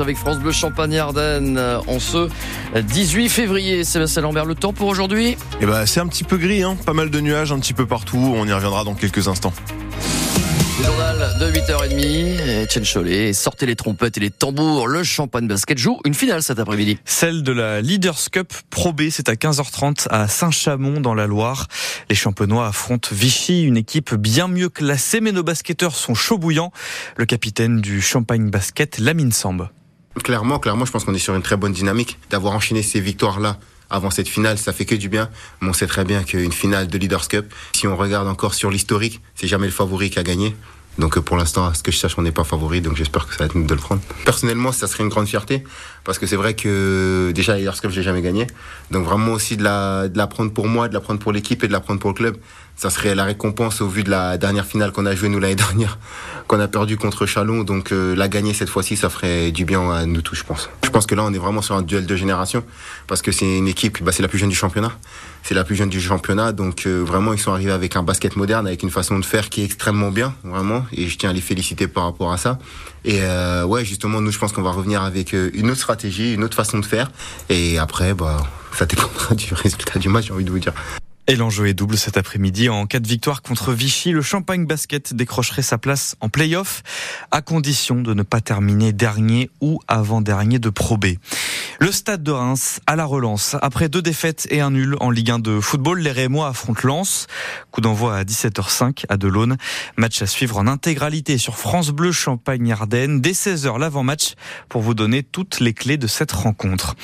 avec France Bleu Champagne Ardennes en ce 18 février. Sébastien Lambert, le temps pour aujourd'hui? Eh ben, c'est un petit peu gris, hein pas mal de nuages un petit peu partout. On y reviendra dans quelques instants. Le journal de 8h30, Etienne Cholet, sortez les trompettes et les tambours, le champagne basket joue une finale cet après-midi. Celle de la Leaders Cup Pro B, c'est à 15h30 à Saint-Chamond dans la Loire. Les champenois affrontent Vichy, une équipe bien mieux classée, mais nos basketteurs sont chauds bouillants. Le capitaine du champagne basket, Lamine Samb. Clairement, clairement, je pense qu'on est sur une très bonne dynamique. D'avoir enchaîné ces victoires-là avant cette finale, ça fait que du bien. Mais on sait très bien qu'une finale de Leaders Cup, si on regarde encore sur l'historique, c'est jamais le favori qui a gagné. Donc pour l'instant, à ce que je sache, on n'est pas favori, donc j'espère que ça va être nous de le prendre. Personnellement, ça serait une grande fierté, parce que c'est vrai que déjà Leaders Cup, je l'ai jamais gagné. Donc vraiment aussi de la, de la prendre pour moi, de la prendre pour l'équipe et de la prendre pour le club. Ça serait la récompense au vu de la dernière finale qu'on a jouée nous l'année dernière, qu'on a perdu contre Chalon. Donc euh, la gagner cette fois-ci, ça ferait du bien à nous tous, je pense. Je pense que là, on est vraiment sur un duel de génération, parce que c'est une équipe, bah, c'est la plus jeune du championnat. C'est la plus jeune du championnat, donc euh, vraiment, ils sont arrivés avec un basket moderne, avec une façon de faire qui est extrêmement bien, vraiment. Et je tiens à les féliciter par rapport à ça. Et euh, ouais, justement, nous, je pense qu'on va revenir avec une autre stratégie, une autre façon de faire. Et après, bah, ça dépendra du résultat du match, j'ai envie de vous dire. Et l'enjeu est double cet après-midi. En cas de victoire contre Vichy, le Champagne Basket décrocherait sa place en play-off, à condition de ne pas terminer dernier ou avant-dernier de Pro B. Le stade de Reims à la relance. Après deux défaites et un nul en Ligue 1 de football, les Rémois affrontent Lens. Coup d'envoi à 17h05 à Delaune. Match à suivre en intégralité sur France Bleu Champagne-Ardenne dès 16h l'avant-match pour vous donner toutes les clés de cette rencontre.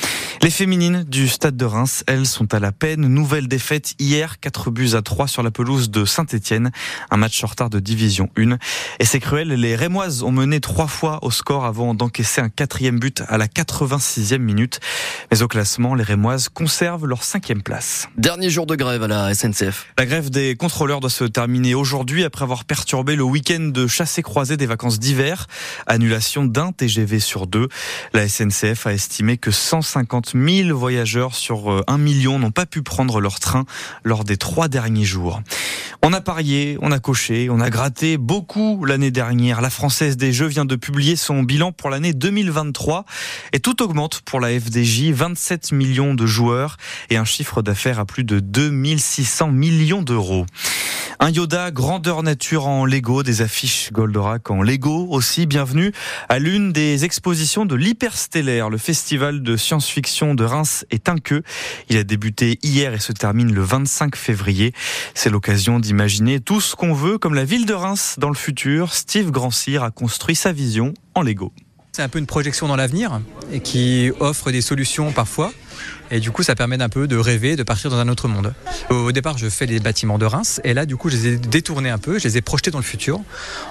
Les féminines du stade de Reims, elles, sont à la peine. Nouvelle défaite hier, 4 buts à 3 sur la pelouse de Saint-Etienne. Un match en retard de division 1. Et c'est cruel, les Rémoises ont mené trois fois au score avant d'encaisser un quatrième but à la 86e minute. Mais au classement, les Rémoises conservent leur cinquième place. Dernier jour de grève à la SNCF. La grève des contrôleurs doit se terminer aujourd'hui après avoir perturbé le week-end de chassé croisé des vacances d'hiver. Annulation d'un TGV sur deux. La SNCF a estimé que 150 000 voyageurs sur 1 million n'ont pas pu prendre leur train lors des trois derniers jours. On a parié, on a coché, on a gratté beaucoup l'année dernière. La Française des Jeux vient de publier son bilan pour l'année 2023 et tout augmente pour la FDJ. 27 millions de joueurs et un chiffre d'affaires à plus de 2600 millions d'euros. Un Yoda grandeur nature en Lego, des affiches Goldorak en Lego aussi. Bienvenue à l'une des expositions de l'Hyperstellaire, le festival de science-fiction de Reims est un. Il a débuté hier et se termine le 25 février. C'est l'occasion d'imaginer tout ce qu'on veut comme la ville de Reims dans le futur. Steve Grandcir a construit sa vision en Lego. C'est un peu une projection dans l'avenir et qui offre des solutions parfois. Et du coup, ça permet d'un peu de rêver, de partir dans un autre monde. Au départ, je fais les bâtiments de Reims. Et là, du coup, je les ai détournés un peu. Je les ai projetés dans le futur.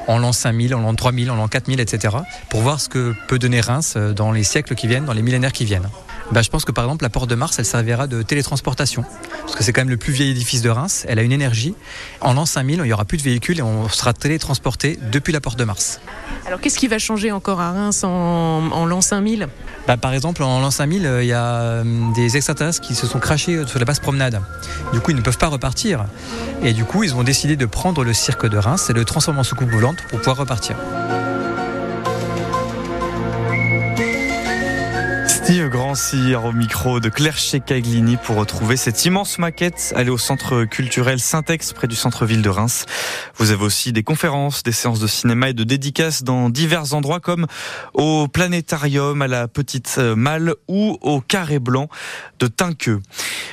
En l'an 5000, en l'an 3000, en l'an 4000, etc. Pour voir ce que peut donner Reims dans les siècles qui viennent, dans les millénaires qui viennent. Bah, je pense que par exemple la porte de Mars, elle servira de télétransportation. Parce que c'est quand même le plus vieil édifice de Reims. Elle a une énergie. En l'an 5000, il n'y aura plus de véhicules et on sera télétransporté depuis la porte de Mars. Alors qu'est-ce qui va changer encore à Reims en, en l'an 5000 bah, Par exemple, en l'an 5000, il y a des extraterrestres qui se sont crachés sur la basse promenade. Du coup, ils ne peuvent pas repartir. Et du coup, ils ont décidé de prendre le cirque de Reims et de le transformer en soucoupe volante pour pouvoir repartir. Steve Grandcir au micro de Claire Checaglini pour retrouver cette immense maquette. Allez au centre culturel Syntex près du centre-ville de Reims. Vous avez aussi des conférences, des séances de cinéma et de dédicaces dans divers endroits comme au planétarium, à la Petite Malle ou au Carré Blanc de Tinqueux.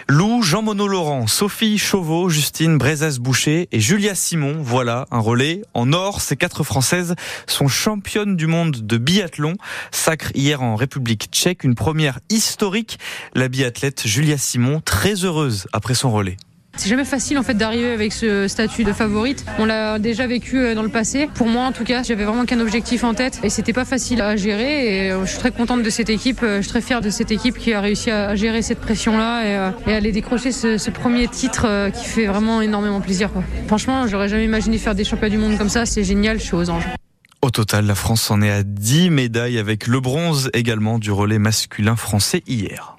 Lou, Jean-Monod Laurent, Sophie Chauveau, Justine Brezas-Boucher et Julia Simon. Voilà un relais en or. Ces quatre Françaises sont championnes du monde de biathlon. Sacre hier en République tchèque première historique. La biathlète Julia Simon, très heureuse après son relais. C'est jamais facile en fait d'arriver avec ce statut de favorite. On l'a déjà vécu dans le passé. Pour moi en tout cas, j'avais vraiment qu'un objectif en tête et c'était pas facile à gérer. Et je suis très contente de cette équipe. Je suis très fière de cette équipe qui a réussi à gérer cette pression-là et, à aller décrocher ce, ce, premier titre qui fait vraiment énormément plaisir. Quoi. Franchement, j'aurais jamais imaginé faire des championnats du monde comme ça. C'est génial. Je suis aux anges. Au total, la France en est à 10 médailles avec le bronze également du relais masculin français hier.